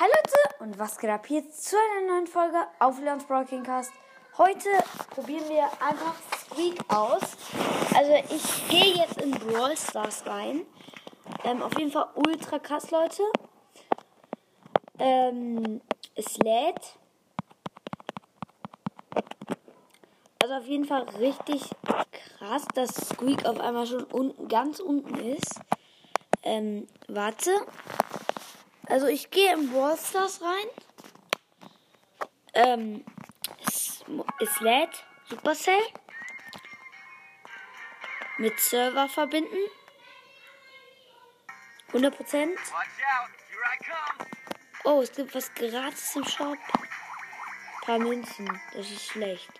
Hallo Leute und was geht ab hier zu einer neuen Folge auf Leons Broadcast. Heute probieren wir einfach Squeak aus. Also ich gehe jetzt in Brawl Stars rein. Ähm, auf jeden Fall ultra krass, Leute. Ähm, es lädt. Also auf jeden Fall richtig krass, dass Squeak auf einmal schon unten, ganz unten ist. Ähm, warte. Also ich gehe in Brawl Stars rein. Ähm, es, es lädt Supercell. Mit Server verbinden. 100%. Oh, es gibt was gratis im Shop. Ein paar Münzen. Das ist schlecht.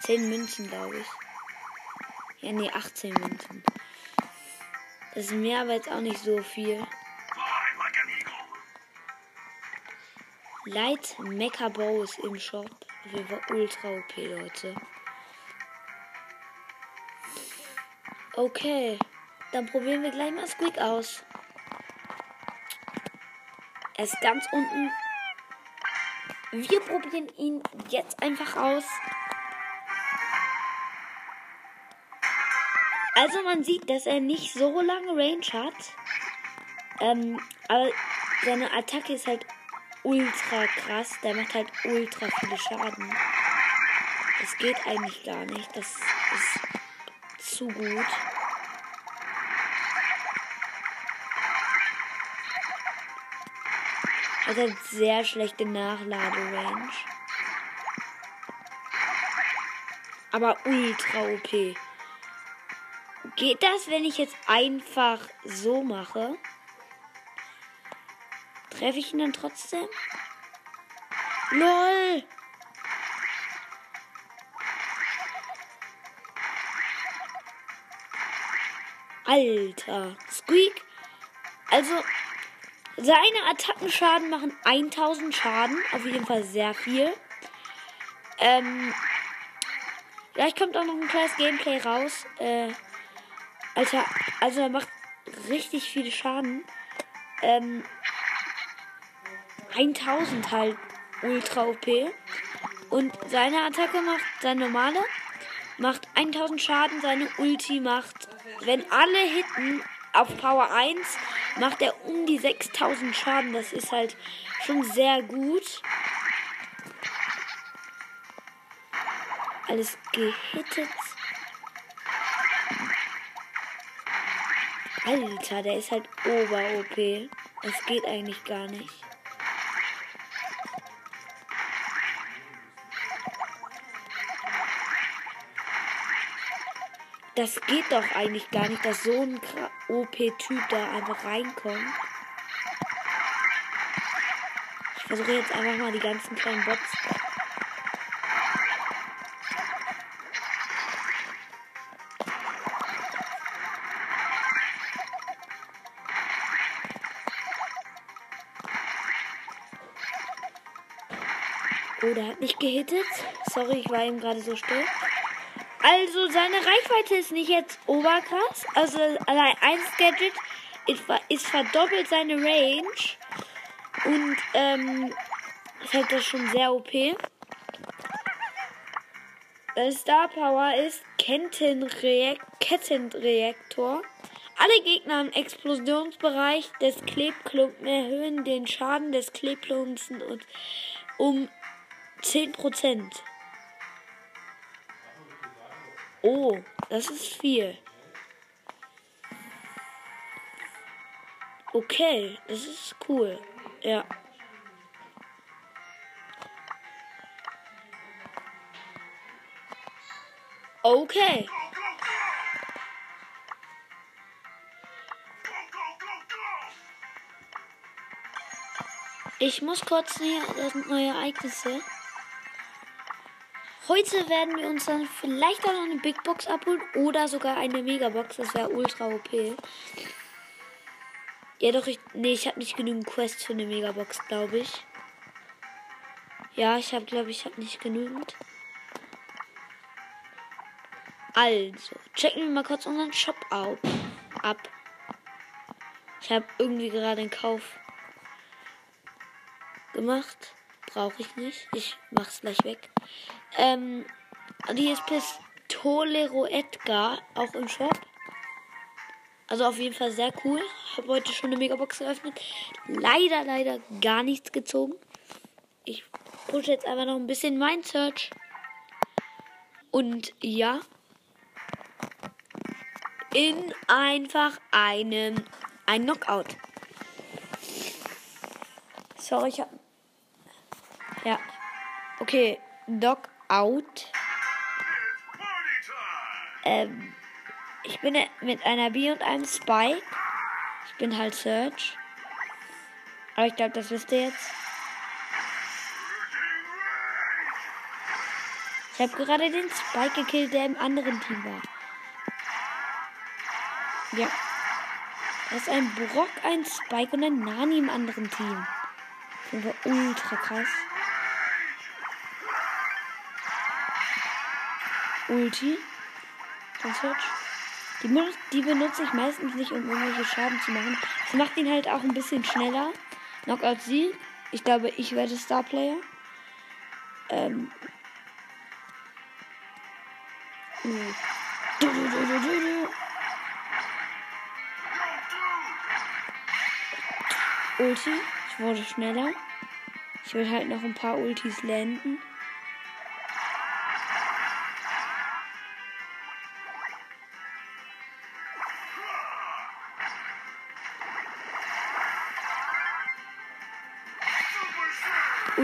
10 Münzen, glaube ich. Ja, nee, 18 Münzen. Das ist mehr, aber jetzt auch nicht so viel. Light Mecha Bows im Shop. Jeden Fall ultra OP, Leute. Okay, dann probieren wir gleich mal Squeak aus. Er ist ganz unten. Wir probieren ihn jetzt einfach aus. Also man sieht, dass er nicht so lange Range hat. Ähm, aber seine Attacke ist halt ultra krass. Der macht halt ultra viele Schaden. Das geht eigentlich gar nicht. Das ist zu gut. Er hat halt sehr schlechte Nachladerange. Aber ultra OP. Geht das, wenn ich jetzt einfach so mache? Treffe ich ihn dann trotzdem? LOL! Alter. Squeak. Also, seine Attackenschaden machen 1000 Schaden. Auf jeden Fall sehr viel. Ähm, vielleicht kommt auch noch ein kleines Gameplay raus. Äh, Alter, also er macht richtig viele Schaden. Ähm, 1000 halt ultra OP. Und seine Attacke macht, seine normale, macht 1000 Schaden. Seine Ulti macht, wenn alle hitten auf Power 1, macht er um die 6000 Schaden. Das ist halt schon sehr gut. Alles gehittet. Alter, der ist halt ober-OP. Das geht eigentlich gar nicht. Das geht doch eigentlich gar nicht, dass so ein OP-Typ da einfach reinkommt. Ich versuche jetzt einfach mal die ganzen kleinen Bots. Oh, der hat nicht gehittet. Sorry, ich war eben gerade so still. Also seine Reichweite ist nicht jetzt oberkrass. Also allein ein Gadget ist, verdoppelt seine Range. Und ähm, halt das schon sehr OP. Star Power ist Kettenreaktor. Kettenreaktor. Alle Gegner im Explosionsbereich des Klebklumpen erhöhen den Schaden des Klebklumpen um 10%. Oh, das ist viel. Okay, das ist cool. Ja. Okay. Ich muss kurz hier, das neue Ereignisse. Heute werden wir uns dann vielleicht auch noch eine Big Box abholen oder sogar eine Megabox. Das wäre ultra OP. Ja, doch, ich. Nee, ich habe nicht genügend Quests für eine Megabox, glaube ich. Ja, ich habe, glaube ich, habe nicht genügend. Also, checken wir mal kurz unseren Shop ab. ab. Ich habe irgendwie gerade einen Kauf gemacht. Brauche ich nicht. Ich mach's gleich weg. Ähm, die ist Pistolero Edgar, auch im Shop. Also auf jeden Fall sehr cool. Habe heute schon eine Megabox geöffnet. Leider, leider gar nichts gezogen. Ich pushe jetzt einfach noch ein bisschen mein Search. Und ja. In einfach einem ein Knockout. Sorry, ich hab. Ja. Okay, Knockout. Ähm, ich bin mit einer B und einem Spike. Ich bin halt Search. Aber ich glaube, das wisst ihr jetzt. Ich habe gerade den Spike gekillt, der im anderen Team war. Ja. Das ist ein Brock, ein Spike und ein Nani im anderen Team. Das war ultra krass. Ulti. Ganz hübsch. Die, die benutze ich meistens nicht, um irgendwelche Schaden zu machen. Das macht ihn halt auch ein bisschen schneller. Knockout sie. Ich glaube, ich werde Starplayer. Ähm. Du, du, du, Ulti. Ich wurde schneller. Ich will halt noch ein paar Ultis landen.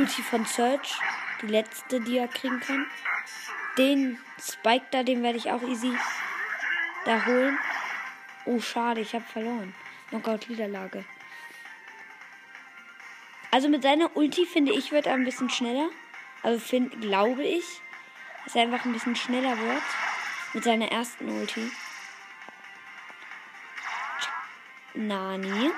Ulti von Search. Die letzte, die er kriegen kann. Den Spike da, den werde ich auch easy da holen. Oh, schade, ich habe verloren. Knockout-Niederlage. Also mit seiner Ulti finde ich, wird er ein bisschen schneller. Also find, glaube ich, dass er einfach ein bisschen schneller wird. Mit seiner ersten Ulti. Nani.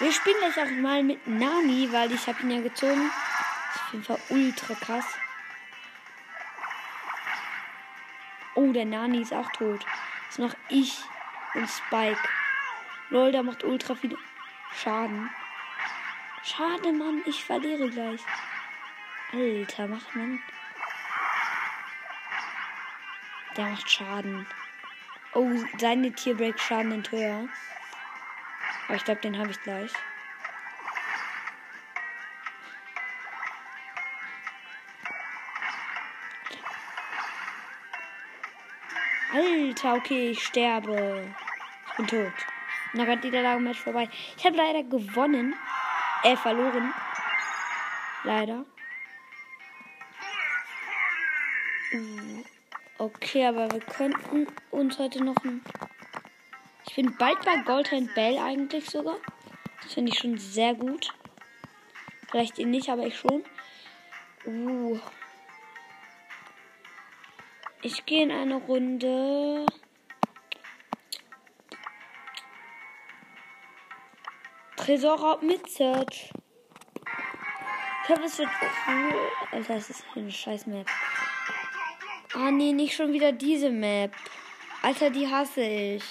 Wir spielen gleich auch mal mit Nani, weil ich habe ihn ja gezogen. Das ist auf jeden Fall ultra krass. Oh, der Nani ist auch tot. Jetzt noch ich und Spike. Lol, der macht ultra viel Schaden. Schade, Mann, ich verliere gleich. Alter, macht man. Der macht Schaden. Oh, seine Tierbreak-Schaden sind höher. Aber ich glaube, den habe ich gleich. Alter, okay, ich sterbe. Ich bin tot. Na Gott, Niederlage-Match vorbei. Ich habe leider gewonnen. Äh, verloren. Leider. Uh, okay, aber wir könnten uns heute noch ein. Ich bin bald bei Goldhand Bell eigentlich sogar. Das finde ich schon sehr gut. Vielleicht ihn nicht, aber ich schon. Uh. Ich gehe in eine Runde. Tresorraub mit Search. Ich hoffe, es wird cool. Alter, das ist eine scheiß Map. Ah, nee, nicht schon wieder diese Map. Alter, die hasse ich.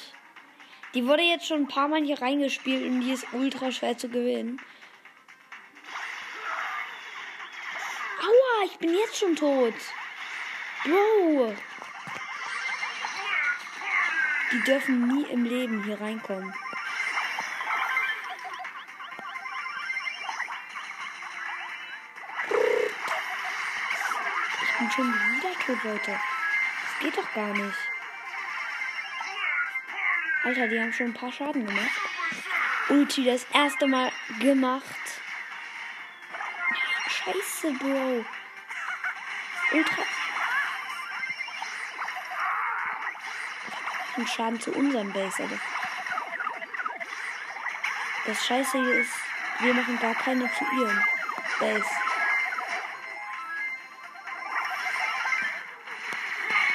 Die wurde jetzt schon ein paar Mal hier reingespielt und die ist ultra schwer zu gewinnen. Aua, ich bin jetzt schon tot. Bro. Die dürfen nie im Leben hier reinkommen. bin schon wieder tot, Leute. Das geht doch gar nicht. Alter, die haben schon ein paar Schaden gemacht. Ulti das erste Mal gemacht. Scheiße, Bro. Ultra. Und Schaden zu unserem Base, aber. Das Scheiße hier ist, wir machen gar keine zu ihrem Base.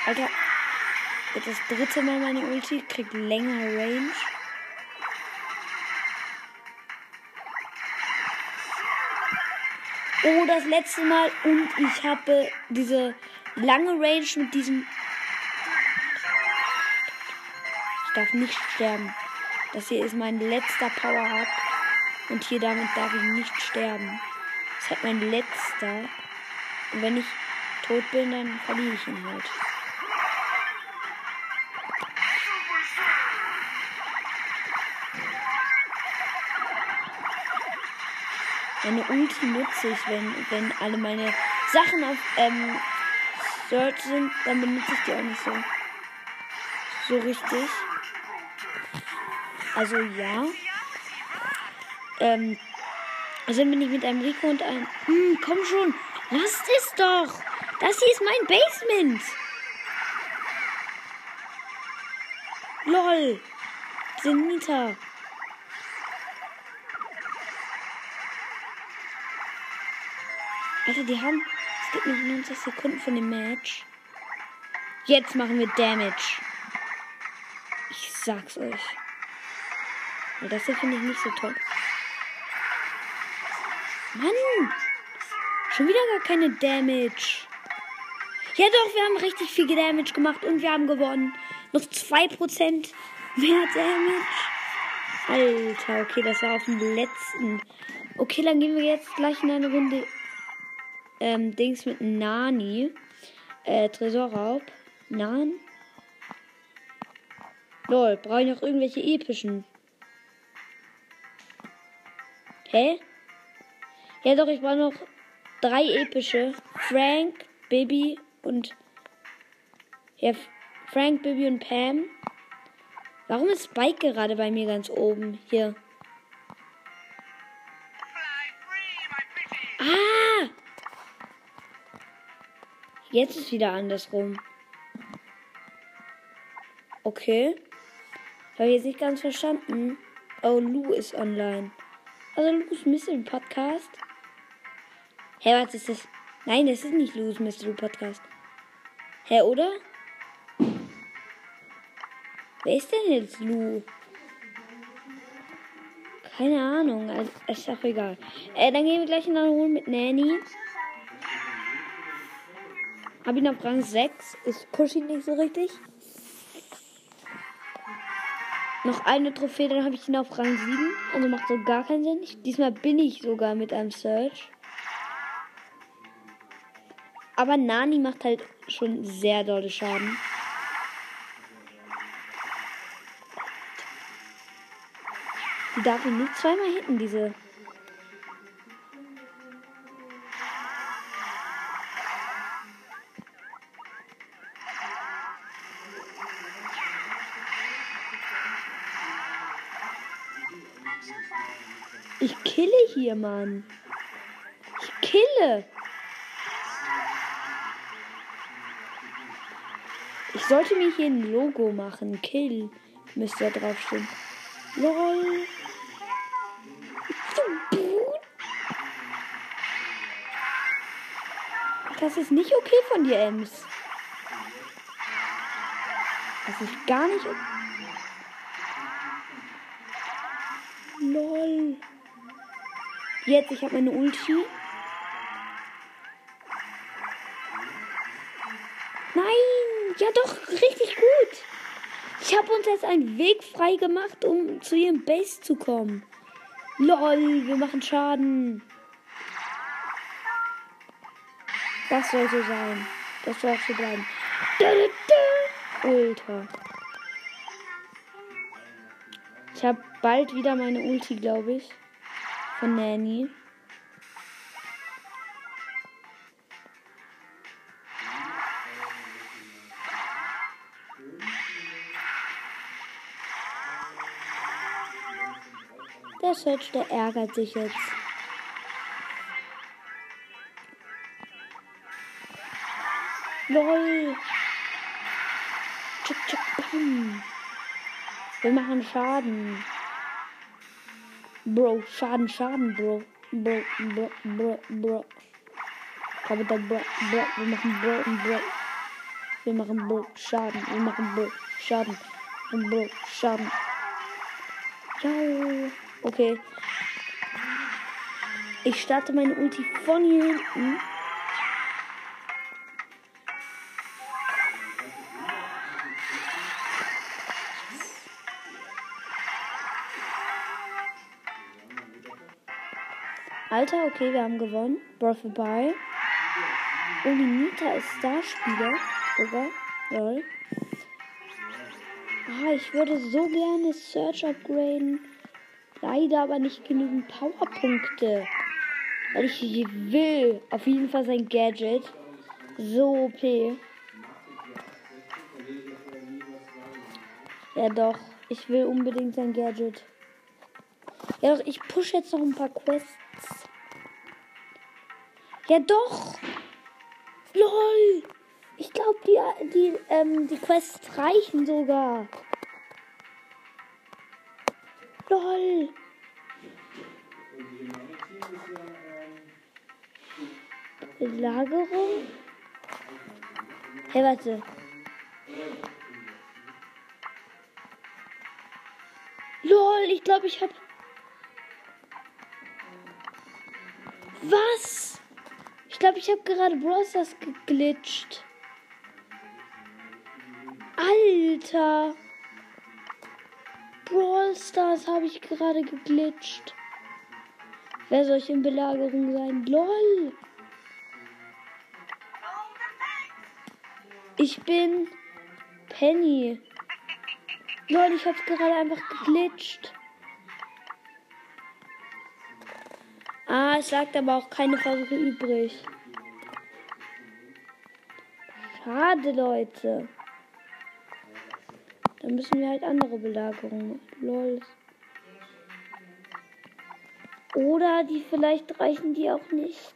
Alter. Jetzt das dritte Mal meine Ulti. Kriegt längere Range. Oh, das letzte Mal. Und ich habe diese lange Range mit diesem. Ich darf nicht sterben. Das hier ist mein letzter Power-Up. Und hier damit darf ich nicht sterben. Das ist halt mein letzter. Und wenn ich tot bin, dann verliere ich ihn halt. Meine Ulti nutze ich, wenn, wenn alle meine Sachen auf ähm, Search sind, dann benutze ich die auch nicht so. So richtig. Also ja. Ähm, also bin ich mit einem Rico und einem. Hm, komm schon. Lasst es doch. Das hier ist mein Basement. Lol. Zenita. Alter, die haben. Es gibt noch 90 Sekunden von dem Match. Jetzt machen wir Damage. Ich sag's euch. Und das hier finde ich nicht so toll. Mann! Schon wieder gar keine Damage. Ja doch, wir haben richtig viel Damage gemacht und wir haben gewonnen. Noch 2% mehr Damage. Alter, okay, das war auf dem letzten. Okay, dann gehen wir jetzt gleich in eine Runde ähm, Dings mit Nani. Äh, Tresorraub. Nan. Lol, brauche ich noch irgendwelche epischen? Hä? Ja doch, ich brauche noch drei epische. Frank, Bibi und. Ja, Frank, Bibi und Pam. Warum ist Spike gerade bei mir ganz oben? Hier. Jetzt ist wieder andersrum. Okay. Habe ich jetzt nicht ganz verstanden. Oh, Lou ist online. Also Lou's Mystery Podcast. Hä, hey, was ist das? Nein, das ist nicht Lou's Mystery Podcast. Hä, hey, oder? Wer ist denn jetzt Lou? Keine Ahnung. Also, ist auch egal. Äh, dann gehen wir gleich in eine Runde mit Nanny. Hab ihn auf Rang 6. Ist push ihn nicht so richtig. Noch eine Trophäe, dann habe ich ihn auf Rang 7. Also macht so gar keinen Sinn. Diesmal bin ich sogar mit einem Search. Aber Nani macht halt schon sehr dolle Schaden. Die darf ihn nur zweimal hitten, diese hier, Mann. Ich kille. Ich sollte mir hier ein Logo machen. Kill. Müsste da draufstehen. LOL. Das ist nicht okay von dir, Ems. Das ist gar nicht okay. LOL. Jetzt, ich habe meine Ulti. Nein, ja doch, richtig gut. Ich habe uns jetzt einen Weg frei gemacht, um zu ihrem Base zu kommen. Lol, wir machen Schaden. Das soll so sein. Das soll auch so bleiben. Da, da, da. Ultra. Ich habe bald wieder meine Ulti, glaube ich von Nanny. Der Search, der ärgert sich jetzt. LOL. Tschick, tschick. Wir machen Schaden. Bro, Schaden, Schaden, Bro. Bro, Bro, Bro, Bro. Da, Bro, Bro, wir machen Bro und Bro. Wir machen Bro, Schaden, wir machen Bro, Schaden. Und Bro, Schaden. Ja, okay. Ich starte meine Ulti von hier hinten. Alter, okay, wir haben gewonnen. Bro vorbei. Oh, die Nita ist Starspieler. Sogar. Lol. Ah, ich würde so gerne Search upgraden. Leider aber nicht genügend Powerpunkte. Weil ich will auf jeden Fall sein Gadget. So OP. Ja doch, ich will unbedingt sein Gadget. Ja doch, ich push jetzt noch ein paar Quests. Ja doch. LOL. Ich glaube, die, die, ähm, die Quests reichen sogar. LOL. Belagerung? Hey, warte. LOL, ich glaube, ich habe... Was? Ich glaube, ich habe gerade Browsers geglitscht. Alter. Brawl Stars habe ich gerade geglitscht. Wer soll ich in Belagerung sein? LOL. Ich bin Penny. Lol, ich hab's gerade einfach geglitscht. Ah, es lag aber auch keine Versuche übrig. Schade, Leute. Dann müssen wir halt andere Belagerungen. Lol. Oder die vielleicht reichen die auch nicht.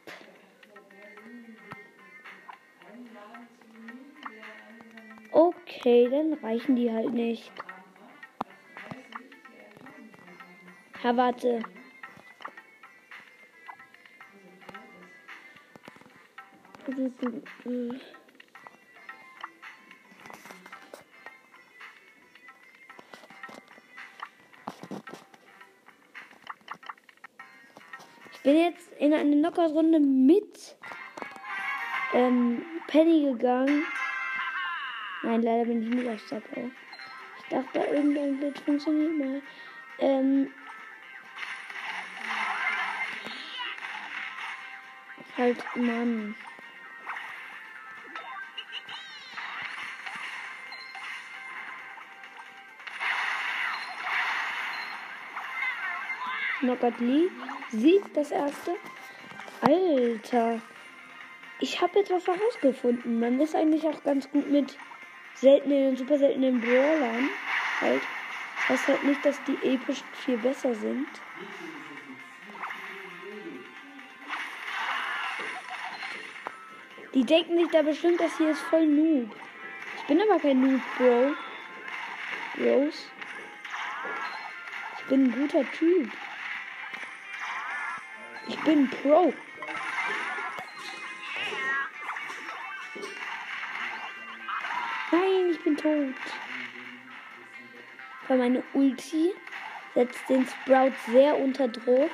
Okay, dann reichen die halt nicht. Ja, warte. Ich bin jetzt in eine Knockout-Runde mit ähm, Penny gegangen. Nein, leider bin ich nicht auf Star Ich dachte, irgendein Glitch funktioniert mal. Ähm, halt, Mann. Knockout Lee sieht das erste. Alter. Ich habe jetzt was herausgefunden. Man ist eigentlich auch ganz gut mit seltenen, super seltenen Brawlern. Halt. Das heißt halt nicht, dass die episch viel besser sind. Die denken sich da bestimmt, dass hier ist voll Noob. Ich bin aber kein Noob, Bro. Rose. Ich bin ein guter Typ. Ich bin Pro. Nein, ich bin tot. Weil meine Ulti setzt den Sprout sehr unter Druck.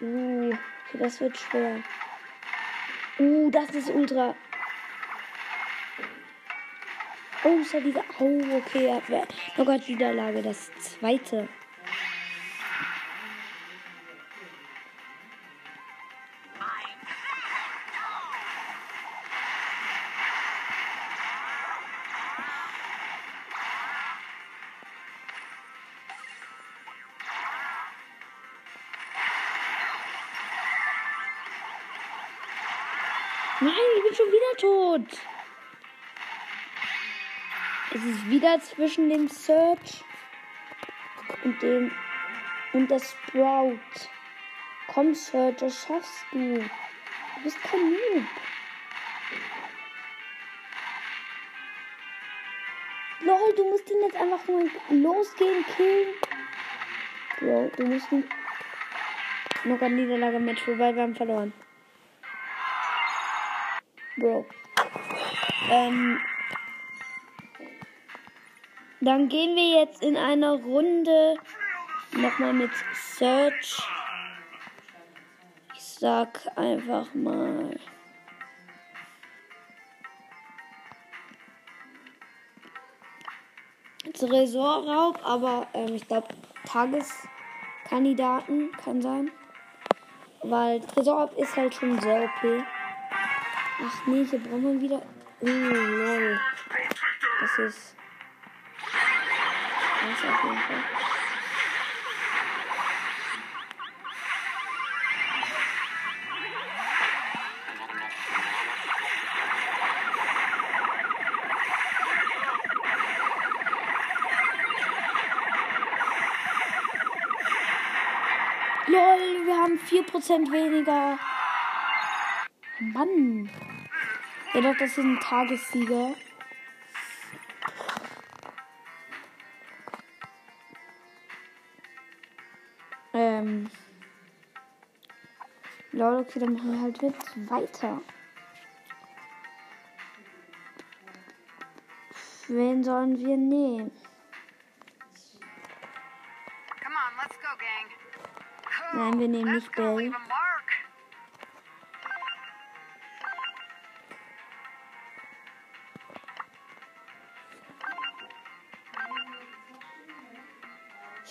Uh, das wird schwer. Uh, das ist ultra. Oh, ist ja wieder. Oh, okay. Oh Gott, Niederlage. Das zweite. Wieder tot. Es ist wieder zwischen dem Search und dem und der Sprout. Komm, Search, das schaffst du. Du bist kein Noob. Lol, du musst ihn jetzt einfach mal losgehen, killen. Bro, du musst ihn. Noch ein Niederlage-Match vorbei, wir haben verloren. Bro. Ähm, dann gehen wir jetzt in einer Runde nochmal mit Search. Ich sag einfach mal. Tresorraub, aber ähm, ich glaube Tageskandidaten kann sein. Weil Tresor ist halt schon sehr OP. Ach nee, hier brauchen wir wieder. Oh, lol. Das ist. Das ist auf jeden Fall. Lol, wir haben 4% weniger. Mann. Ja doch, das sind Tagessieger. Ähm. Lol, okay, dann machen wir halt mit weiter. Wen sollen wir nehmen? Come on, let's go, gang. Nein, wir nehmen nicht Bell.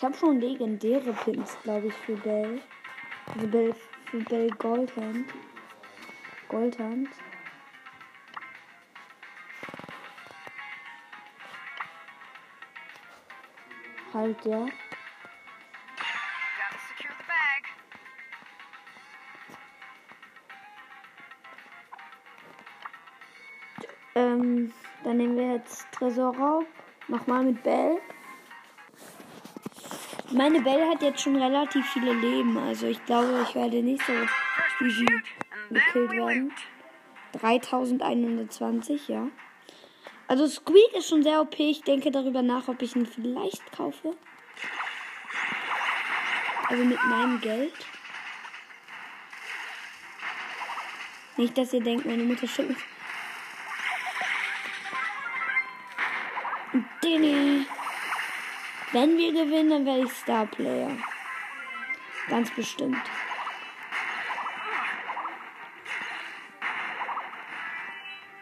Habe schon legendäre Pins, glaube ich, für Bell. Also Bell, für Bell Goldhand. Goldhand. Halt, ja. Ähm, dann nehmen wir jetzt Tresorraub. Nochmal mit Bell. Meine Bell hat jetzt schon relativ viele Leben, also ich glaube, ich werde nicht so easy gekillt we werden. loot. 3120, ja. Also Squeak ist schon sehr OP. Ich denke darüber nach, ob ich ihn vielleicht kaufe. Also mit meinem Geld. Nicht, dass ihr denkt, meine Mutter schickt mich. Dini. Wenn wir gewinnen, dann werde ich Starplayer. Ganz bestimmt.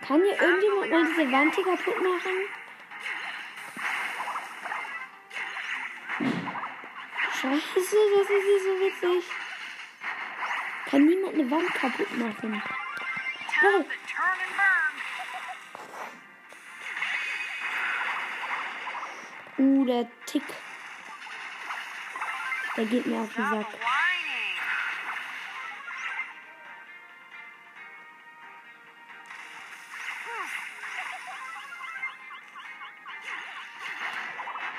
Kann hier irgendjemand mal diese Wand hier kaputt machen? Scheiße, das ist hier so witzig. Kann niemand eine Wand kaputt machen? Time Uh, der Tick. Der geht mir auf den Sack.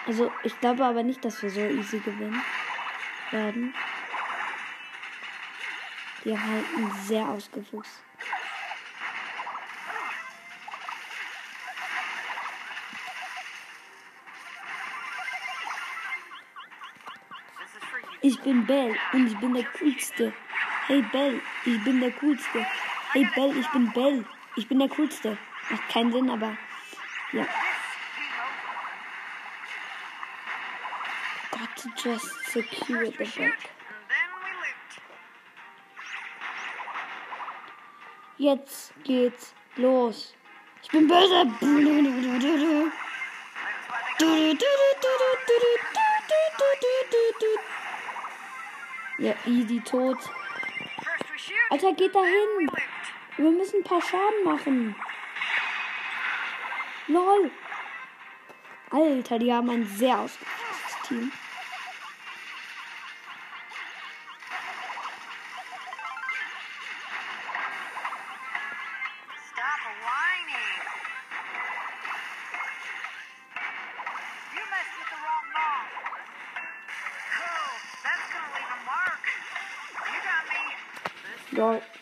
Also, ich glaube aber nicht, dass wir so easy gewinnen werden. Wir halten sehr ausgefuchst. Ich bin Bell und ich bin der Coolste. Hey Bell, ich bin der Coolste. Hey Bell, ich bin Bell. Ich bin der Coolste. Macht keinen Sinn, aber ja. Got to just secure the loot. Jetzt geht's los. Ich bin böse. Ja, easy tot. Alter, geht da hin. Wir müssen ein paar Schaden machen. Lol. Alter, die haben ein sehr ausgefuchstes Team.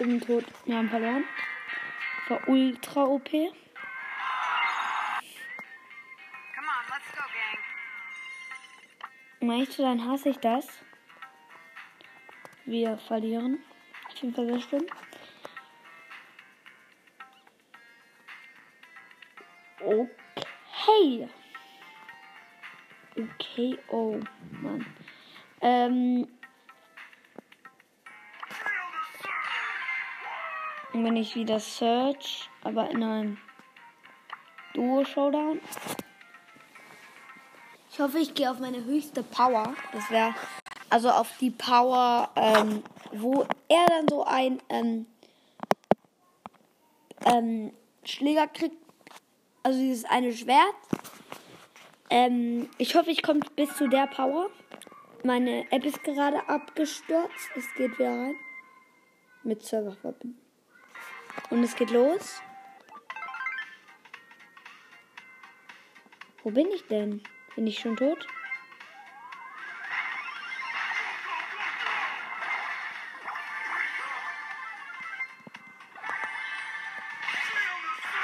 Bin tot. Wir haben verloren. War ultra OP. Come on, let's go, gang. Um ehrlich zu sein, hasse ich das. Wir verlieren. Auf jeden Fall sehr schlimm. Okay. Okay, oh Mann. Ähm. Bin ich wieder Search, aber in einem Duo-Showdown. Ich hoffe, ich gehe auf meine höchste Power. Das wäre Also auf die Power, ähm, wo er dann so ein ähm, ähm, Schläger kriegt. Also dieses eine Schwert. Ähm, ich hoffe, ich komme bis zu der Power. Meine App ist gerade abgestürzt. Es geht wieder rein. Mit Server verbinden. Und es geht los. Wo bin ich denn? Bin ich schon tot?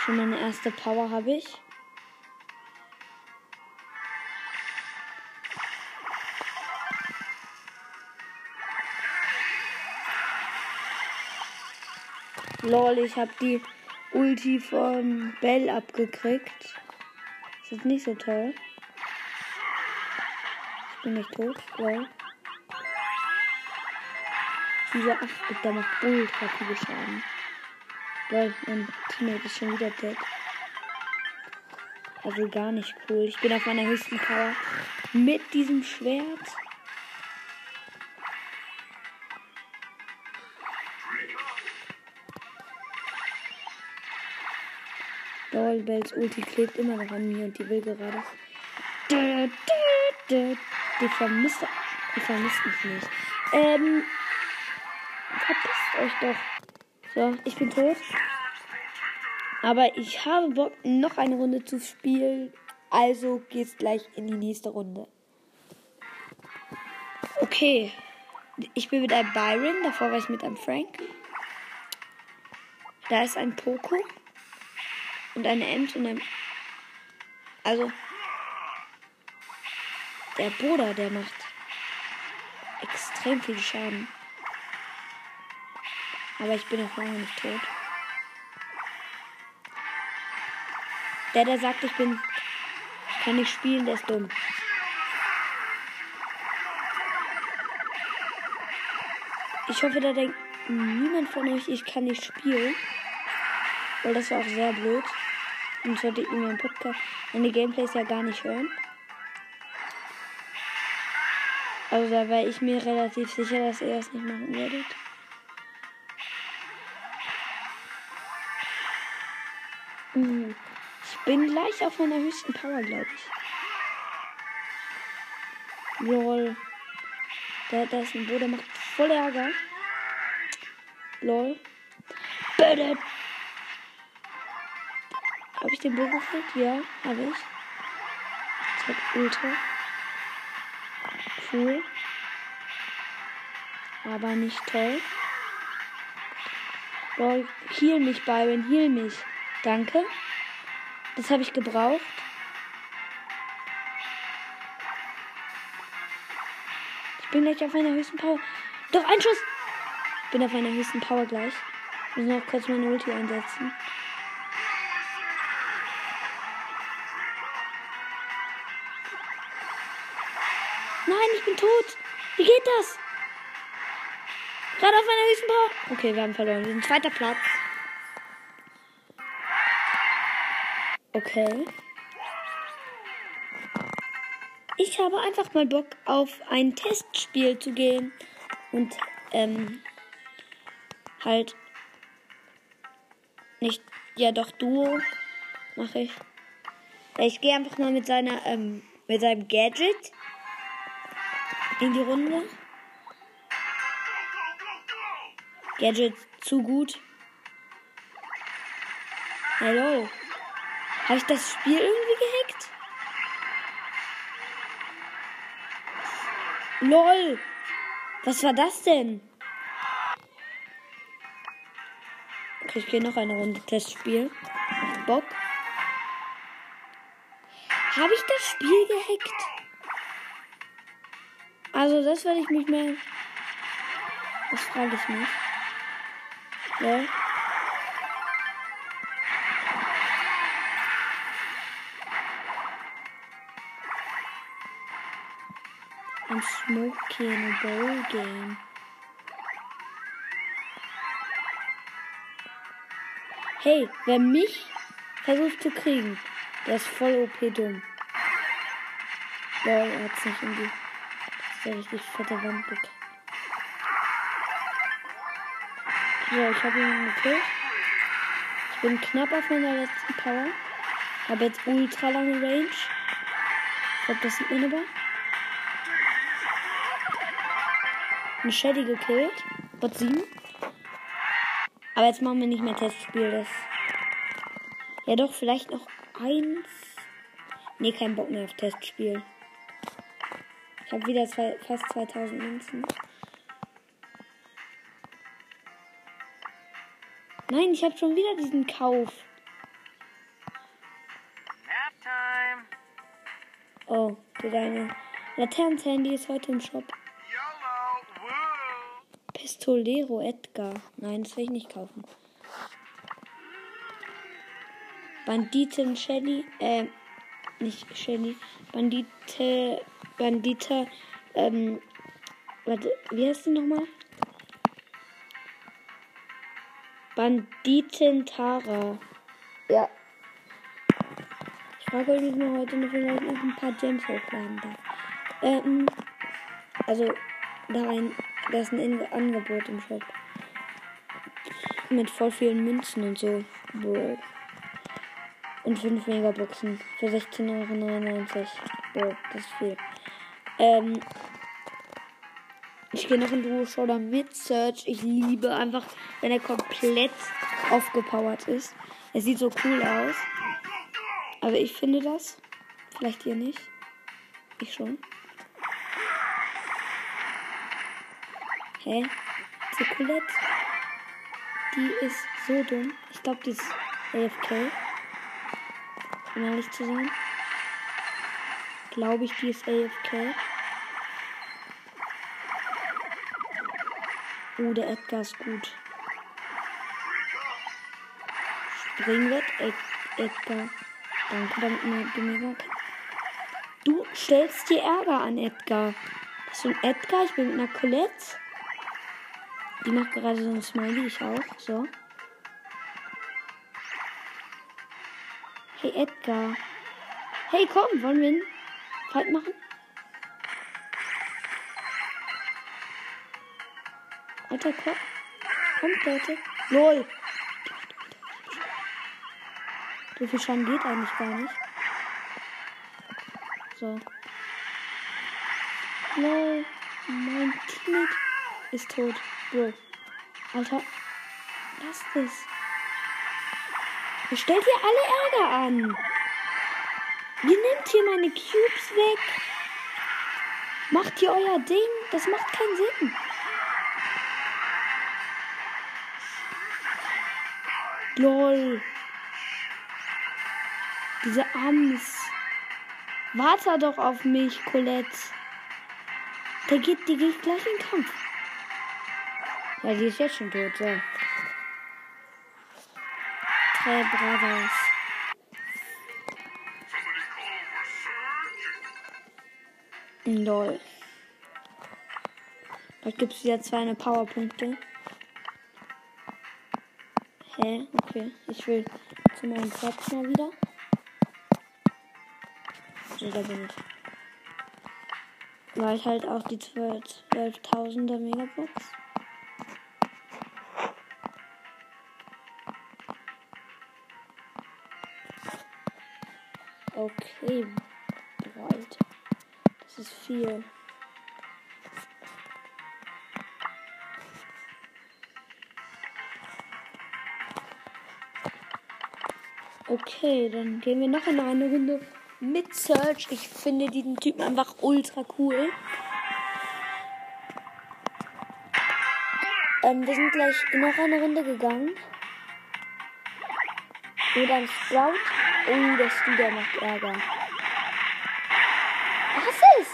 Schon meine erste Power habe ich. Lol, ich habe die Ulti von Bell abgekriegt. Das ist nicht so toll. Ich bin nicht tot. Lol. Dieser 8-Bit, der macht ultra viel Schaden. Lol, mein Teammate ist schon wieder dead. Also gar nicht cool. Ich bin auf meiner höchsten Power mit diesem Schwert. Bells Ulti klebt immer noch an mir und die will gerade. Die vermisst, die vermisst mich nicht. Ähm, verpisst euch doch. So, ich bin tot. Aber ich habe Bock, noch eine Runde zu spielen. Also geht's gleich in die nächste Runde. Okay. Ich bin mit einem Byron. Davor war ich mit einem Frank. Da ist ein Poco. Und eine Ems und ein. Also. Der Bruder, der macht extrem viel Schaden. Aber ich bin noch lange nicht tot. Der, der sagt, ich bin. Ich kann nicht spielen, der ist dumm. Ich hoffe, da denkt niemand von euch, ich kann nicht spielen. Weil das war auch sehr blöd. Und solltet ihr meinen Podcast, meine Gameplays ja gar nicht hören. Also da war ich mir relativ sicher, dass ihr das nicht machen werdet. Uh, ich bin gleich auf meiner höchsten Power, glaube ich. Lol. Da, da ist ein Bo, der macht voll Ärger. Lol. Bitte. Den Bo gekriegt? Ja, habe ich. Hab Ultra. Cool. Aber nicht toll. Lol, heal mich, Byron, heal mich. Danke. Das habe ich gebraucht. Ich bin gleich auf meiner höchsten Power. Doch, ein Schuss! Ich bin auf meiner höchsten Power gleich. Ich muss noch kurz meine Ulti einsetzen. Nein, ich bin tot. Wie geht das? Gerade auf meiner höchsten Power. Okay, wir haben verloren. Wir sind zweiter Platz. Okay. Ich habe einfach mal Bock auf ein Testspiel zu gehen. Und ähm, halt nicht, ja doch Duo mache ich. Ich gehe einfach mal mit seiner, ähm, mit seinem Gadget in die Runde. Gadget zu gut. Hallo. Habe ich das Spiel irgendwie gehackt? LOL. Was war das denn? Okay, ich gehe noch eine Runde Testspiel. Bock. Habe ich das Spiel gehackt? Also, das werde ich mich mehr. Das frage ich mich. Ja. I'm smoking a bowl game. Hey, wer mich versucht zu kriegen, der ist voll OP dumm. Lol, er hat's nicht irgendwie. Eine richtig fette Wand gekriegt. So, ich habe ihn gekillt. Ich bin knapp auf meiner letzten Power. Habe jetzt ultra lange Range. Ich glaube, das sieht man aber. Eine Shelly gekillt. Bot 7. Aber jetzt machen wir nicht mehr Testspiel. Das ja doch, vielleicht noch eins. Nee, kein Bock mehr auf Testspiel. Ich habe wieder zwei, fast 2000 Münzen. Nein, ich habe schon wieder diesen Kauf. Oh, deine Laternenhandy ist heute im Shop. Pistolero Edgar. Nein, das will ich nicht kaufen. Banditen Shelly, äh, nicht Shelly, Bandite, Bandita, ähm, warte, wie heißt die nochmal? Banditen Tara. Ja. Ich frage, ob ich mir heute noch vielleicht noch ein paar Gems hochladen darf. Ähm, also, da rein, da ist ein In- Angebot im Shop. Mit voll vielen Münzen und so. Bro. Und 5 Megaboxen für 16,99 Euro. Bro, das ist viel. Ähm, ich gehe noch in Duo Showdown mit Search. Ich liebe einfach, wenn er komplett aufgepowert ist. Er sieht so cool aus. Also ich finde das. Vielleicht ihr nicht. Ich schon. Hä? Die Colette? Die ist so dumm. Ich glaube, die ist AFK. Um ehrlich zu sein. Glaube ich, die ist AFK. Oh, der Edgar ist gut. Spring weg, Ed Edgar. Danke, damit du mir gar Du stellst dir Ärger an, Edgar. Das ist ein Edgar, ich bin mit einer Colette. Die macht gerade so ein Smiley, ich auch. So. Hey, Edgar. Hey, komm, wollen wir einen Fight machen? Alter, komm. Kommt, Leute. LOL. So viel Schaden geht eigentlich gar nicht. So. LOL. Mein Teammate ist tot. Bro. Alter. Lass das. Ihr stellt hier alle Ärger an. Ihr nehmt hier meine Cubes weg. Macht hier euer Ding. Das macht keinen Sinn. LOL. Diese Ams. Warte doch auf mich, Colette. Der geht, die geht gleich in den Kampf. Ja, die ist jetzt schon tot, so. Drei Bravos. Lol. Da gibt es wieder zwei Powerpunkte. Hä? Okay. Ich will zu meinem Platz mal wieder. So, da bin ich. Weil ich halt auch die 12.000er Megabox. Okay, breit. Das ist viel. Okay, dann gehen wir noch in eine Runde mit Search. Ich finde diesen Typen einfach ultra cool. Ähm, wir sind gleich noch eine Runde gegangen. Und ein Sprout. Oh, der Stu, der macht Ärger. Was ist?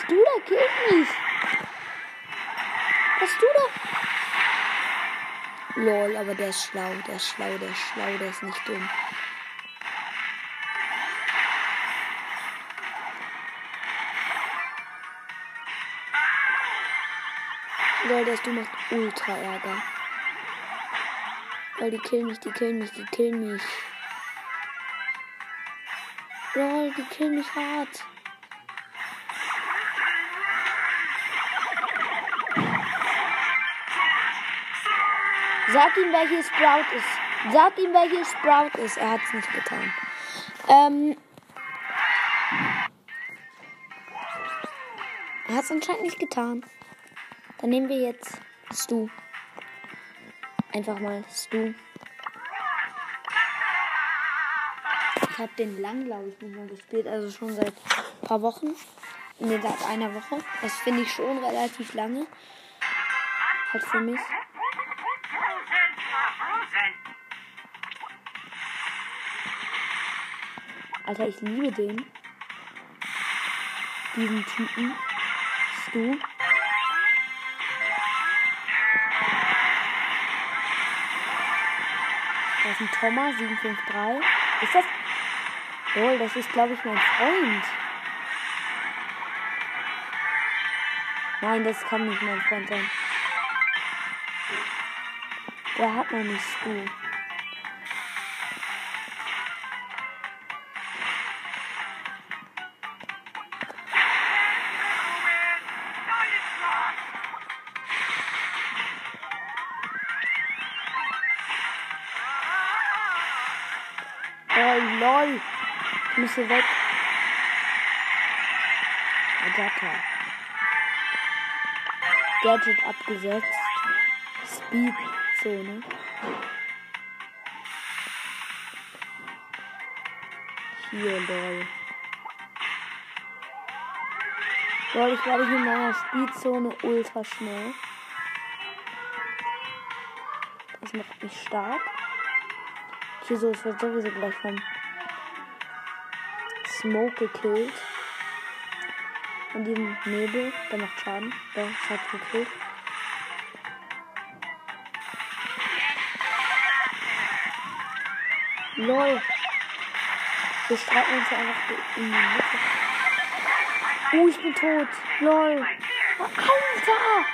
Stu, der killt mich. Was du da? Lol, aber der ist schlau, der ist schlau, der ist schlau, der ist nicht dumm. Lol, der ist dumm, macht ultra Ärger. Lol, die killen mich, die killen mich, die killen mich. Lol, die killen mich hart. Sag ihm, welches Sprout ist. Sag ihm, welches Sprout ist. Er hat es nicht getan. Ähm. Er hat es anscheinend nicht getan. Dann nehmen wir jetzt Stu. Einfach mal Stu. Ich habe den lang, glaube ich, nicht mehr gespielt. Also schon seit ein paar Wochen. Ne, seit einer Woche. Das finde ich schon relativ lange. Halt für mich. Alter, ich liebe den. Diesen Typen. Stu. Da ist ein Thomas 753. Ist das? Oh, das ist, glaube ich, mein Freund. Nein, das kann nicht mein Freund sein. Der hat noch nicht Stu. Hier weg. Adapter. Gadget abgesetzt. Speed-Zone. Hier, lol. Lol, ich werde hier in meiner Speedzone ultra schnell. Das macht mich stark. Hier so, es wird sowieso gleich vom Smoke gekillt. Von diesem Nebel, der macht Schaden. Der hat gekillt. LOL. Wir streiten uns ja einfach in die Mitte. Oh, ich bin tot. LOL. Alter!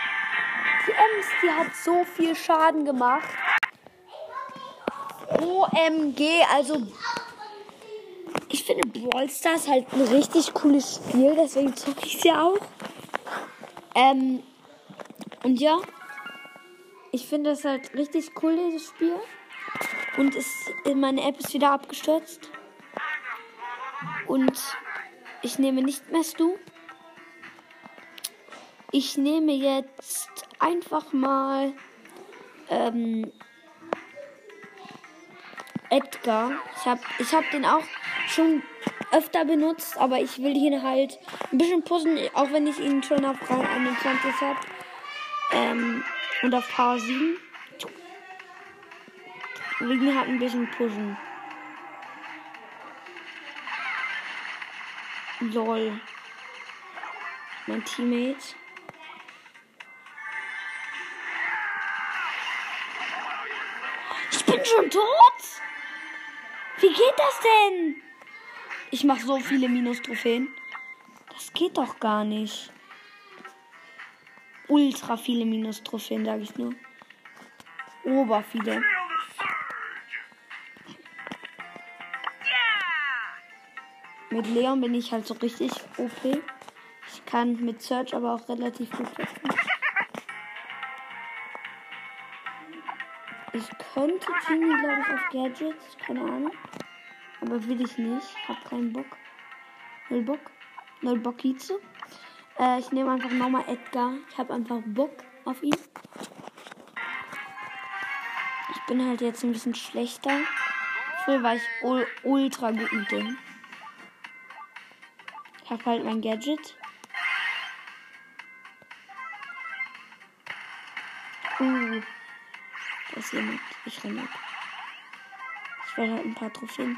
Die Ems, die hat so viel Schaden gemacht. OMG, also ich finde Brawl Stars halt ein richtig cooles Spiel, deswegen zocke ich es ja auch. Ähm, und ja, ich finde das halt richtig cool, dieses Spiel. Und es, meine App ist wieder abgestürzt. Und ich nehme nicht mehr Stu. Ich nehme jetzt einfach mal ähm, Edgar. Ich habe ich hab den auch schon öfter benutzt, aber ich will ihn halt ein bisschen pushen, auch wenn ich ihn schon auf Rang 21 habe. Ähm, und auf Power 7. Will ihn halt ein bisschen pushen. Lol. Mein Teammate. Ich bin schon tot? Wie geht das denn? Ich mache so viele Minus-Trophäen. Das geht doch gar nicht. Ultra viele Minus-Trophäen, sage ich nur. Ober viele. Mit Leon bin ich halt so richtig OP. Ich kann mit Search aber auch relativ gut treffen. Ich könnte Teenie, glaube ich, auf Gadgets. Keine Ahnung. Aber will ich nicht. Hab keinen Bock. Null Bock. Null Bock hierzu. Äh, ich nehme einfach nochmal Edgar. Ich habe einfach Bock auf ihn. Ich bin halt jetzt ein bisschen schlechter. Früher war ich ul ultra gut mit dem. Ich habe halt mein Gadget. Uh. Da ist jemand. Ich renne weg. Halt ein paar Trophäen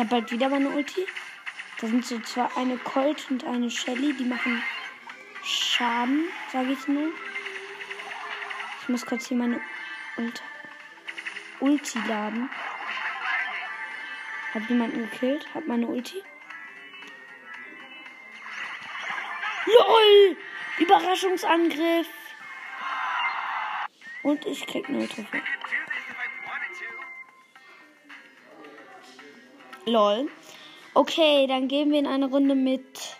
habe bald wieder meine Ulti. Da sind so zwei, eine Colt und eine Shelly, die machen Sch Schaden, sage ich nur. Ich muss kurz hier meine Ult Ulti laden. Hat jemanden gekillt? Hat meine Ulti? LOL! Überraschungsangriff! Und ich krieg eine Trophäe. LOL. Okay, dann gehen wir in eine Runde mit. So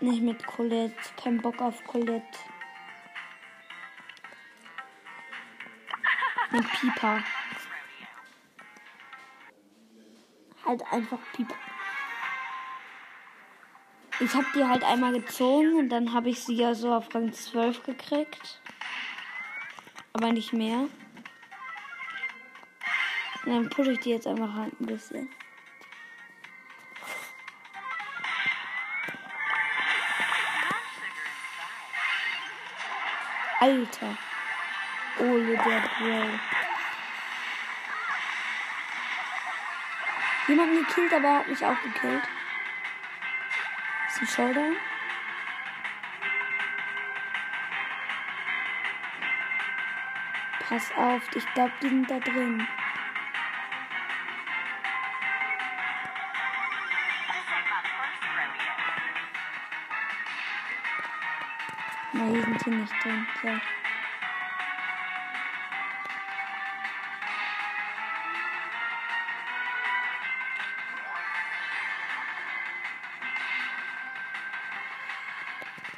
cool! Nicht mit Colette. Kein Bock auf Colette. Mit Pieper. Halt einfach Pieper. Ich habe die halt einmal gezogen und dann habe ich sie ja so auf Rang 12 gekriegt. Aber nicht mehr. Dann pushe ich die jetzt einfach halt ein bisschen. Alter. Ole der Bro. Jemanden gekillt, aber er hat mich auch gekillt. Ist ein Showdown? Pass auf, ich glaube, die sind da drin. Hier sind nicht drin. So.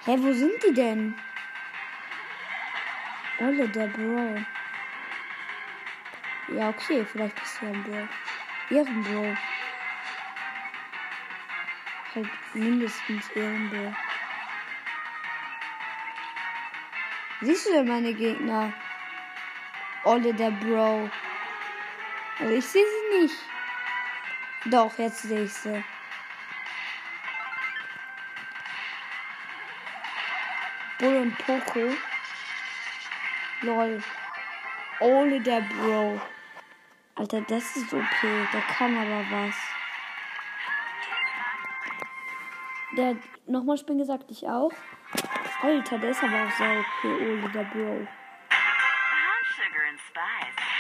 Hä, wo sind die denn? Olle, der Bro. Ja, okay, vielleicht ist er ein Bro. Ehrenbro. Halt mindestens Ehrenbro. Siehst du denn meine Gegner? Olle, der Bro. Also ich sehe sie nicht. Doch, jetzt sehe ich sie. Bull und Poco. Lol. Ole, der Bro. Alter, das ist okay. Der kann aber was. Der nochmal Spin gesagt, ich auch. Alter, der ist aber auch okay. Ole, der Bro. I'm sugar and spice.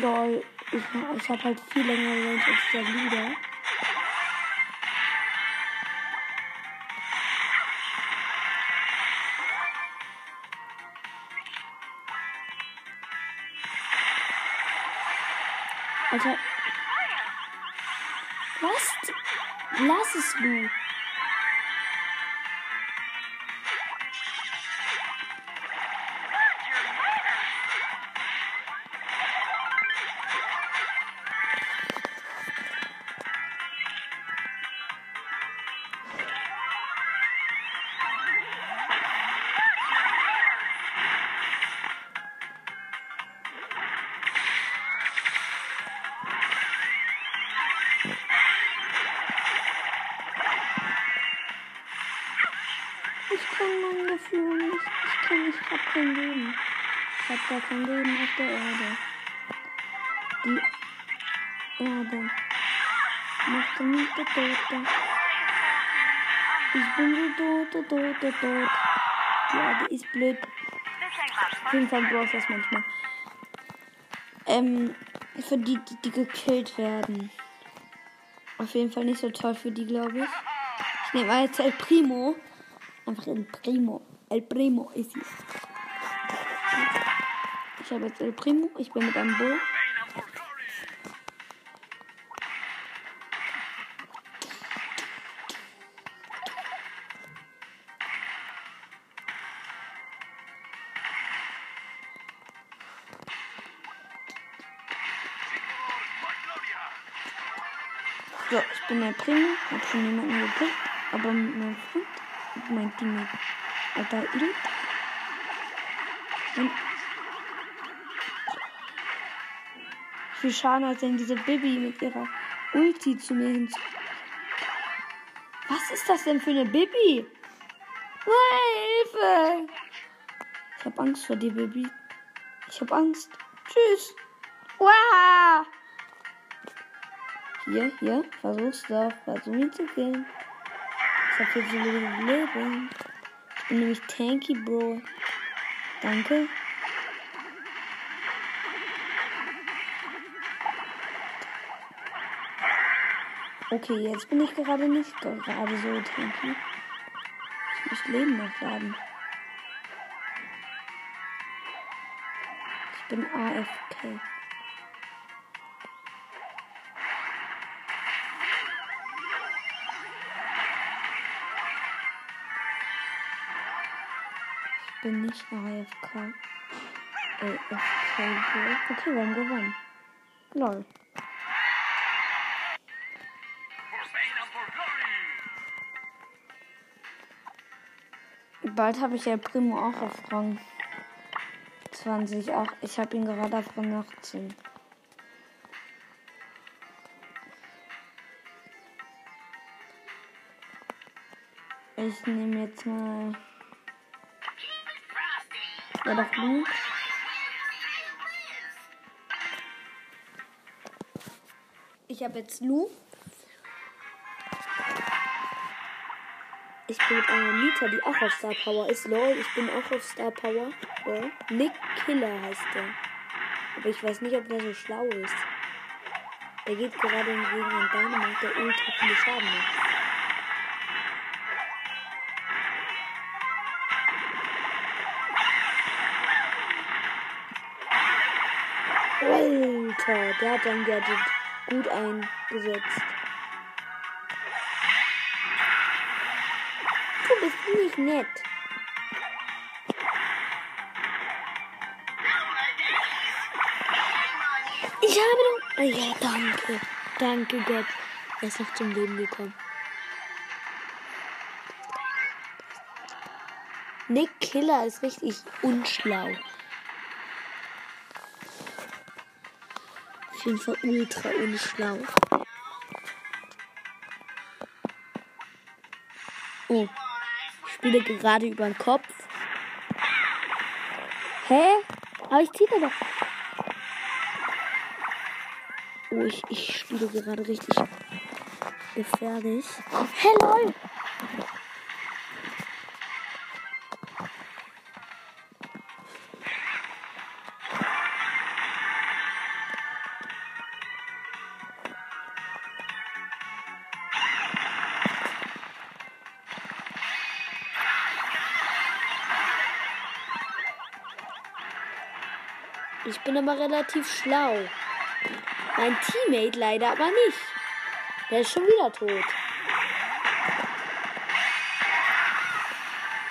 Lol, ich, ich habe halt viel längere Range als der Leader. Alter. Lass es, Lu. Möchte nicht der Tote. Ich bin die Tote, Tote, Tote. Die Erde ist blöd. Auf jeden Fall braucht das manchmal. Ähm, für die, die, die gekillt werden. Auf jeden Fall nicht so toll für die, glaube ich. Ich nehme jetzt El Primo. Einfach El Primo. El Primo ist hier. Ich habe jetzt El Primo. Ich bin mit einem Bull. Der Primo. Hab schon jemanden gekillt. Aber mit meinem Freund. Mit meinem Team. Alter, Idiot. Und viel Schaden hat denn diese Bibi mit ihrer Ulti zu mir hinzu? Was ist das denn für eine Bibi? Hilfe! Ich hab Angst vor dir, Bibi. Ich hab Angst. Tschüss. Wow! Hier, hier, versuch's doch, versuch mich zu killen. Ich hab so wenig Leben. Ich bin nämlich tanky, Bro. Danke. Okay, jetzt bin ich gerade nicht gerade so tanky. Ich muss Leben nachladen. Ich bin AFK. Bin nicht AFK. AFK. Okay, wir haben gewonnen. Lol. Bald habe ich ja Primo auch auf Rang 20. Auch ich habe ihn gerade auf Rang 18. Ich nehme jetzt mal. Ja, doch Lu. Ich habe jetzt Lu. Ich bin mit einer Nita, die auch auf Star Power ist. Lol, ich bin auch auf Star Power. Lol. Nick Killer heißt der. Aber ich weiß nicht, ob der so schlau ist. Der geht gerade gegen einen Dynamite, der ultra viele Schaden macht. Der hat sein Gadget gut eingesetzt. Du bist nicht nett. Ich habe doch. Ah, Ja, danke. Danke Gott. Er ist noch zum Leben gekommen. Nick Killer ist richtig unschlau. Jeden Fall ultra unschlau. Oh. Ich spiele gerade über den Kopf. Hä? Aber ich ziehe doch. Oh, ich, ich spiele gerade richtig gefährlich. Hey, lol. Ich bin aber relativ schlau. Mein Teammate leider aber nicht. Der ist schon wieder tot.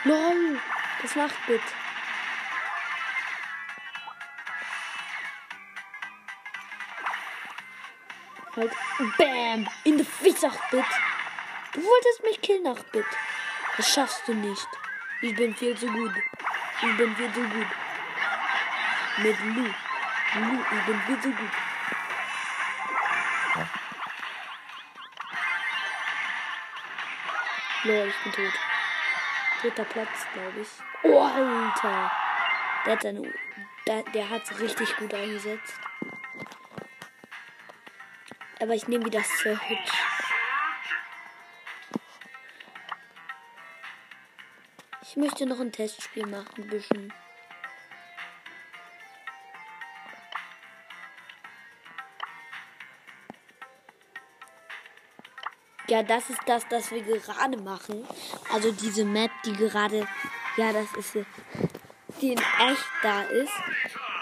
Lol, das macht mit. Halt, bam, in the face, Achbit. Du wolltest mich killen, Achbit. Das schaffst du nicht. Ich bin viel zu gut. Ich bin viel zu gut. Mit Lu. Lu, ich bin zu gut. Lol, ich bin tot. Dritter Platz, glaube ich. Oh, Alter. Der hat seine. Der, der hat's richtig gut eingesetzt. Aber ich nehme wieder Sir Hitch. Ich möchte noch ein Testspiel machen, ein bisschen. Ja, das ist das, das wir gerade machen. Also diese Map, die gerade, ja, das ist die in echt da ist.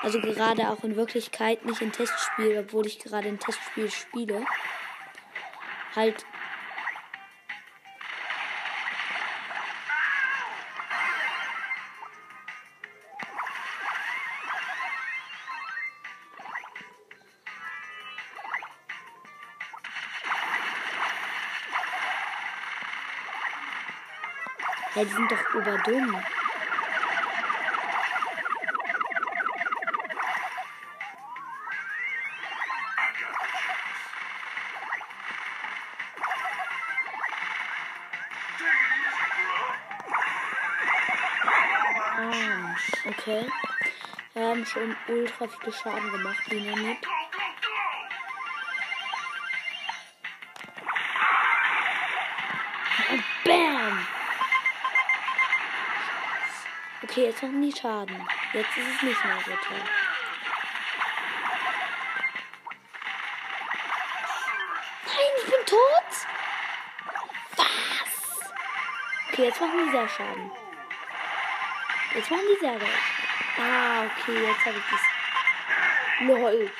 Also gerade auch in Wirklichkeit, nicht in Testspiel, obwohl ich gerade ein Testspiel spiele. Halt. Ja, die sind doch überdumm. Ah, okay. Wir haben schon ultra viele Schaden gemacht, Dynamit. Okay, jetzt machen die Schaden. Jetzt ist es nicht mehr so toll. Nein, ich bin tot? Was? Okay, jetzt machen die sehr Schaden. Jetzt machen die sehr Schaden. Ah, okay, jetzt habe ich das. LOL.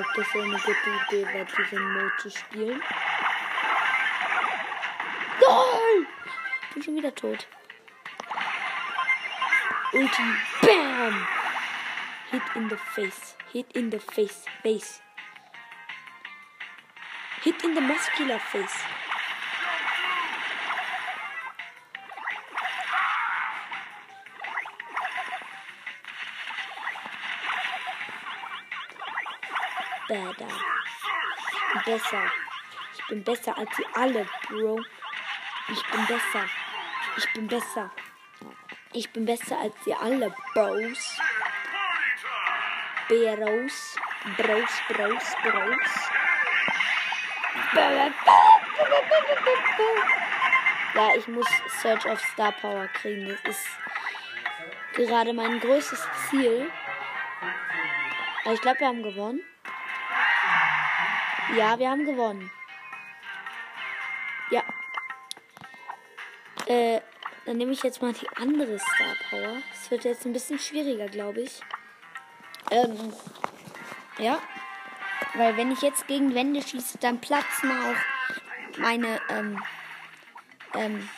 Ob das so eine gute Idee war, diesen Mode zu spielen. LOL! Bin schon wieder tot. Ulti. Bam! Hit in the face. Hit in the face. Face. Hit in the muscular face. Bin besser. Ich bin besser als sie alle, Bro. Ich bin besser. Ich bin besser. Ich bin besser als sie alle, Bros. Bros. Bros, Bros, Bros. Ja, ich muss Search of Star Power kriegen. Das ist gerade mein größtes Ziel. Ich glaube, wir haben gewonnen. Ja, wir haben gewonnen. Ja. Äh, dann nehme ich jetzt mal die andere Star Power. Es wird jetzt ein bisschen schwieriger, glaube ich. Ähm, ja. Weil wenn ich jetzt gegen Wände schieße, dann platzen auch meine, ähm, ähm,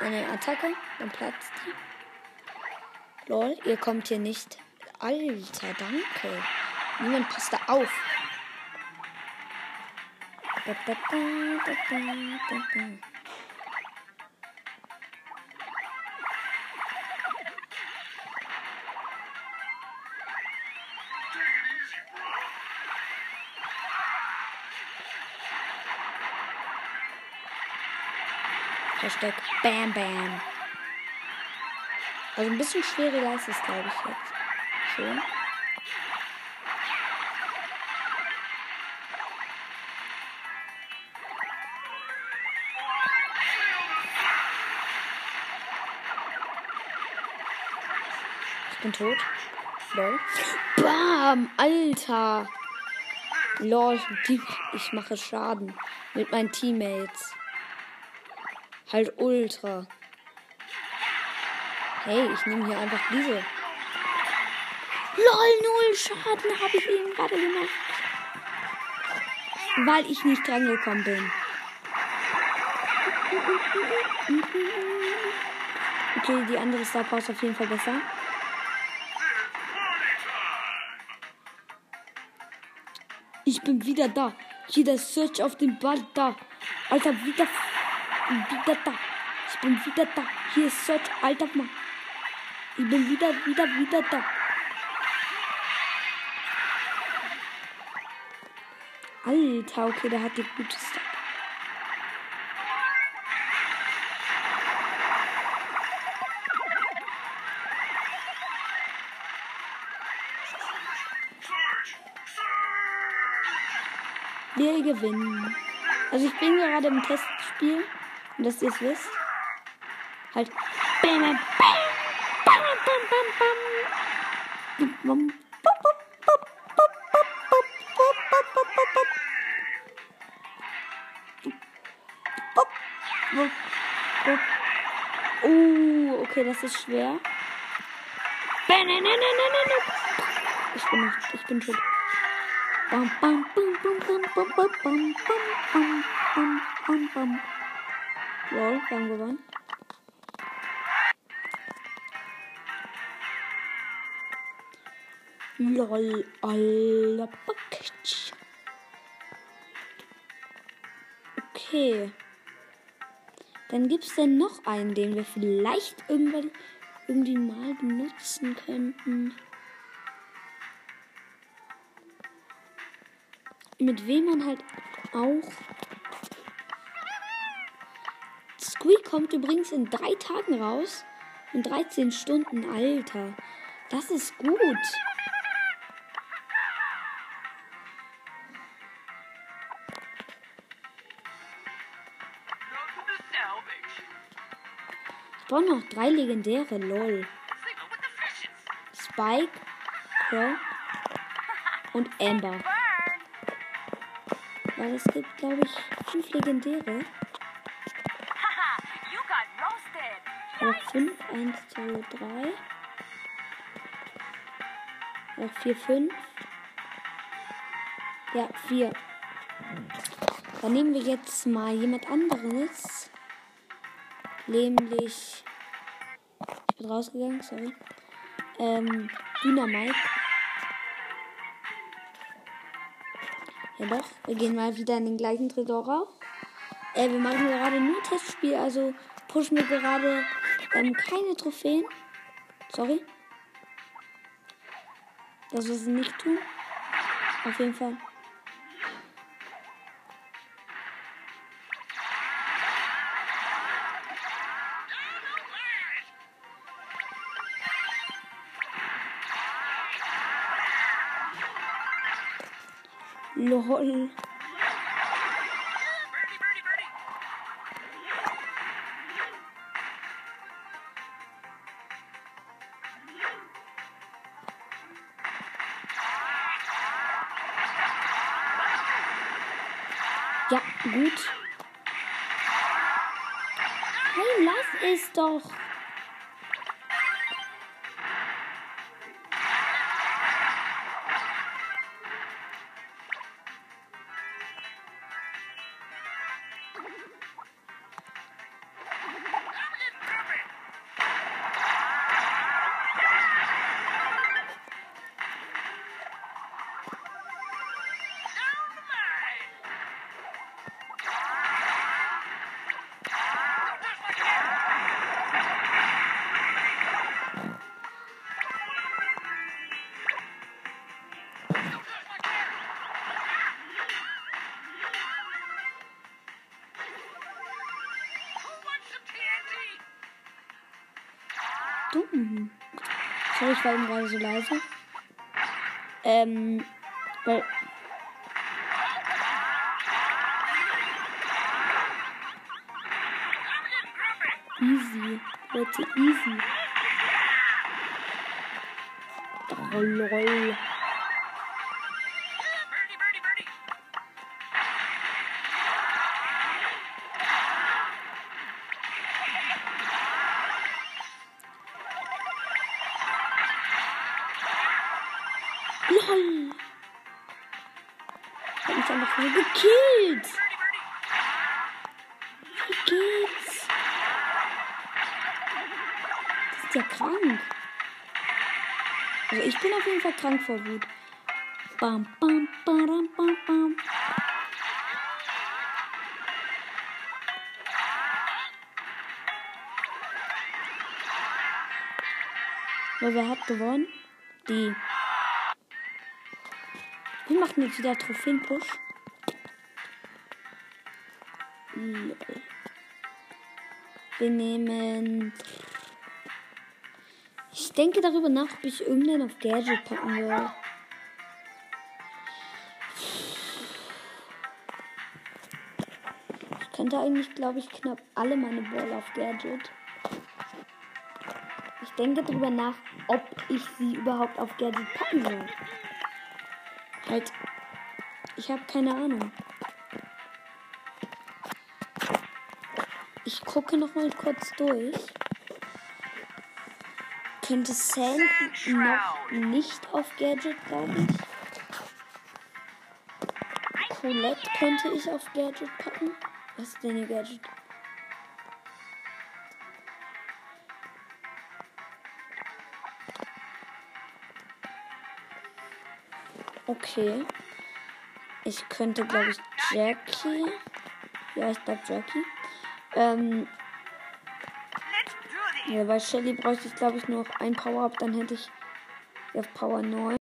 meine Attacke. Dann platzt die. Lol, ihr kommt hier nicht. Alter, danke. Niemand passt da auf. Da, da, Bam Bam. Also ein bisschen schwieriger ist es, glaube ich, jetzt. Schon. Bin tot. Lol. Bam! Alter! Lol, ich mache Schaden mit meinen Teammates. Halt ultra. Hey, ich nehme hier einfach diese. LOL, null Schaden habe ich eben gerade gemacht. Weil ich nicht drangekommen bin. Okay, die andere Star Power ist auf jeden Fall besser. Ich bin wieder da. Hier der Search auf den Ball da. Alter, wieder, wieder da. Ich bin wieder da. Hier ist Search, alter Mann. Ich bin wieder, wieder, wieder da. Alter, okay, der hat die gute Star. Wir gewinnen. Also ich bin gerade im Testspiel. Und dass ihr es wisst. Halt. Bam, bam, bam, bam, bam, bam. Oh, okay, das ist schwer. Ich bin ich bin tot. Bam, bam, bam, bam, bam, bam, bam, bam, bam, bam, bam. Lol, wir haben gewonnen. Lol, aller Package. Okay. Dann gibt es denn noch einen, den wir vielleicht irgendwann irgendwie mal benutzen könnten. Mit wem man halt auch Squeak kommt übrigens in drei Tagen raus. In 13 Stunden, Alter. Das ist gut. Ich brauche noch drei legendäre, lol. Spike, Crow und Amber. Weil es gibt, glaube ich, fünf legendäre. Noch fünf, eins, zwei, drei. Noch vier, fünf. Ja, vier. Dann nehmen wir jetzt mal jemand anderes. Nämlich. Ich bin rausgegangen, sorry. Ähm, Dynamite. Ja wir gehen mal wieder in den gleichen Tresor. Äh, wir machen gerade nur Testspiel, also pushen wir gerade ähm, keine Trophäen. Sorry. Das wir sie nicht tun. Auf jeden Fall. LOL. Ja, gut. Hey, lass es doch. Ich war eben gerade so leise. Ähm, weil. Easy. Leute, easy. Oh, lol. Krank vor Wut. Bam, bam, badam, bam, bam. So, wer hat gewonnen? Die. Wir machen jetzt wieder Trophäen-Push. Wir nehmen. Ich denke darüber nach, ob ich irgendeinen auf Gadget packen will. Ich könnte eigentlich, glaube ich, knapp alle meine Ball auf Gadget. Ich denke darüber nach, ob ich sie überhaupt auf Gadget packen soll. Halt, ich habe keine Ahnung. Ich gucke noch mal kurz durch. Könnte Sand noch nicht auf Gadget, glaube ich. Colette könnte ich auf Gadget packen. Was ist denn ihr Gadget? Okay. Ich könnte, glaube ich, Jackie. Ja, ich glaube Jackie. Ähm. Ja, bei Shelly bräuchte ich glaube ich nur noch ein Power-Up, dann hätte ich ja Power 9.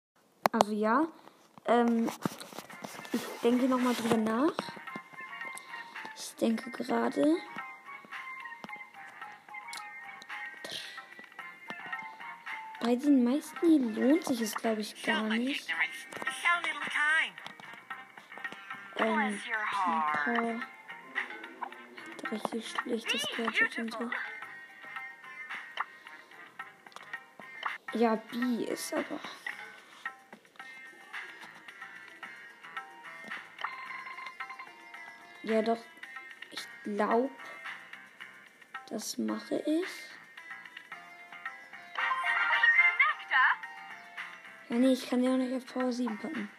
Also ja. Ähm, ich denke nochmal drüber nach. Ich denke gerade. Bei den meisten hier lohnt sich es, glaube ich, gar nicht. Ähm, Pipa. Hat richtig schlechtes Gadget und so. Ja, B ist aber. Ja, doch. Ich glaube, das mache ich. Ja, nee, ich kann die auch nicht auf Power 7 packen.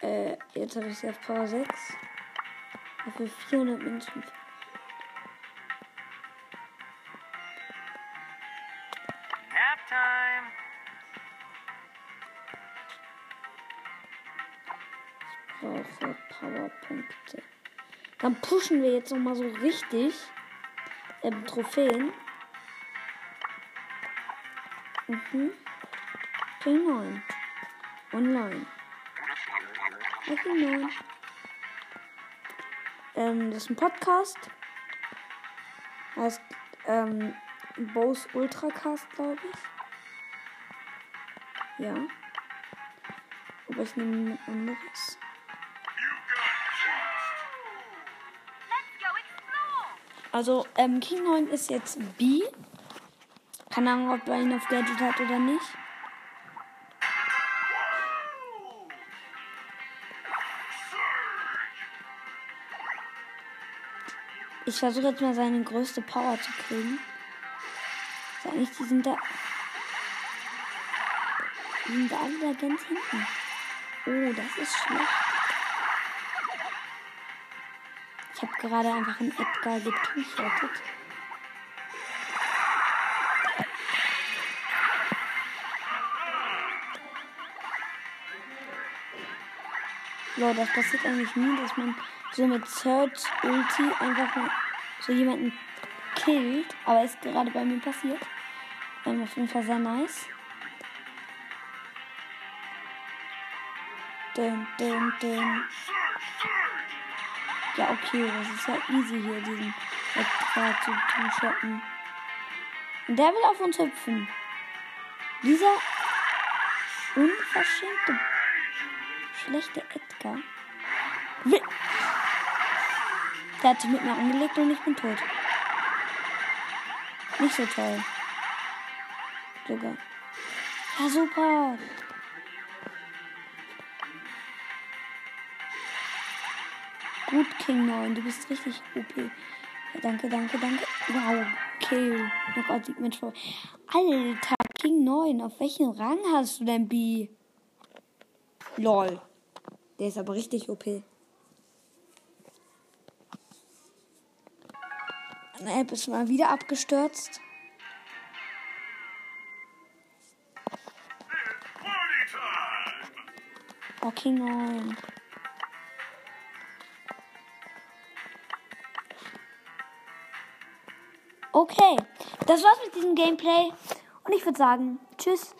Äh, jetzt habe ich sie auf Power 6. Dafür 400 Münzen. Dann pushen wir jetzt noch mal so richtig ähm, Trophäen. Mhm. King 9. Online. King 9. Ähm, das ist ein Podcast. Heißt ähm, Bose Ultracast, glaube ich. Ja. Aber ich nehme ein anderes. Also, ähm, King 9 ist jetzt B. Keine Ahnung, ob er ihn auf Gadget hat oder nicht. Ich versuche jetzt mal seine größte Power zu kriegen. Sag nicht, die sind da. Die sind da alle da ganz hinten. Oh, das ist schlecht. Gerade einfach einen Edgar getushottet. Leute, das passiert eigentlich nie, dass man so mit Search Ulti einfach so jemanden killt. Aber ist gerade bei mir passiert. Ähm, auf jeden Fall sehr nice. Dun, dun, dun. Ja, okay, das ist ja easy hier, diesen Edgar zu two-shotten. Und der will auf uns hüpfen. Dieser unverschämte, schlechte Edgar. Will der hat sich mit mir angelegt und ich bin tot. Nicht so toll. Sogar. Ja, super. Gut, King 9, du bist richtig OP. Danke, danke, danke. Wow, Kill. Knockout Sieg mit vor. Alter, King 9, auf welchen Rang hast du denn B? Lol. Der ist aber richtig OP. Meine App ist mal wieder abgestürzt. Oh, King Okay, das war's mit diesem Gameplay. Und ich würde sagen, tschüss.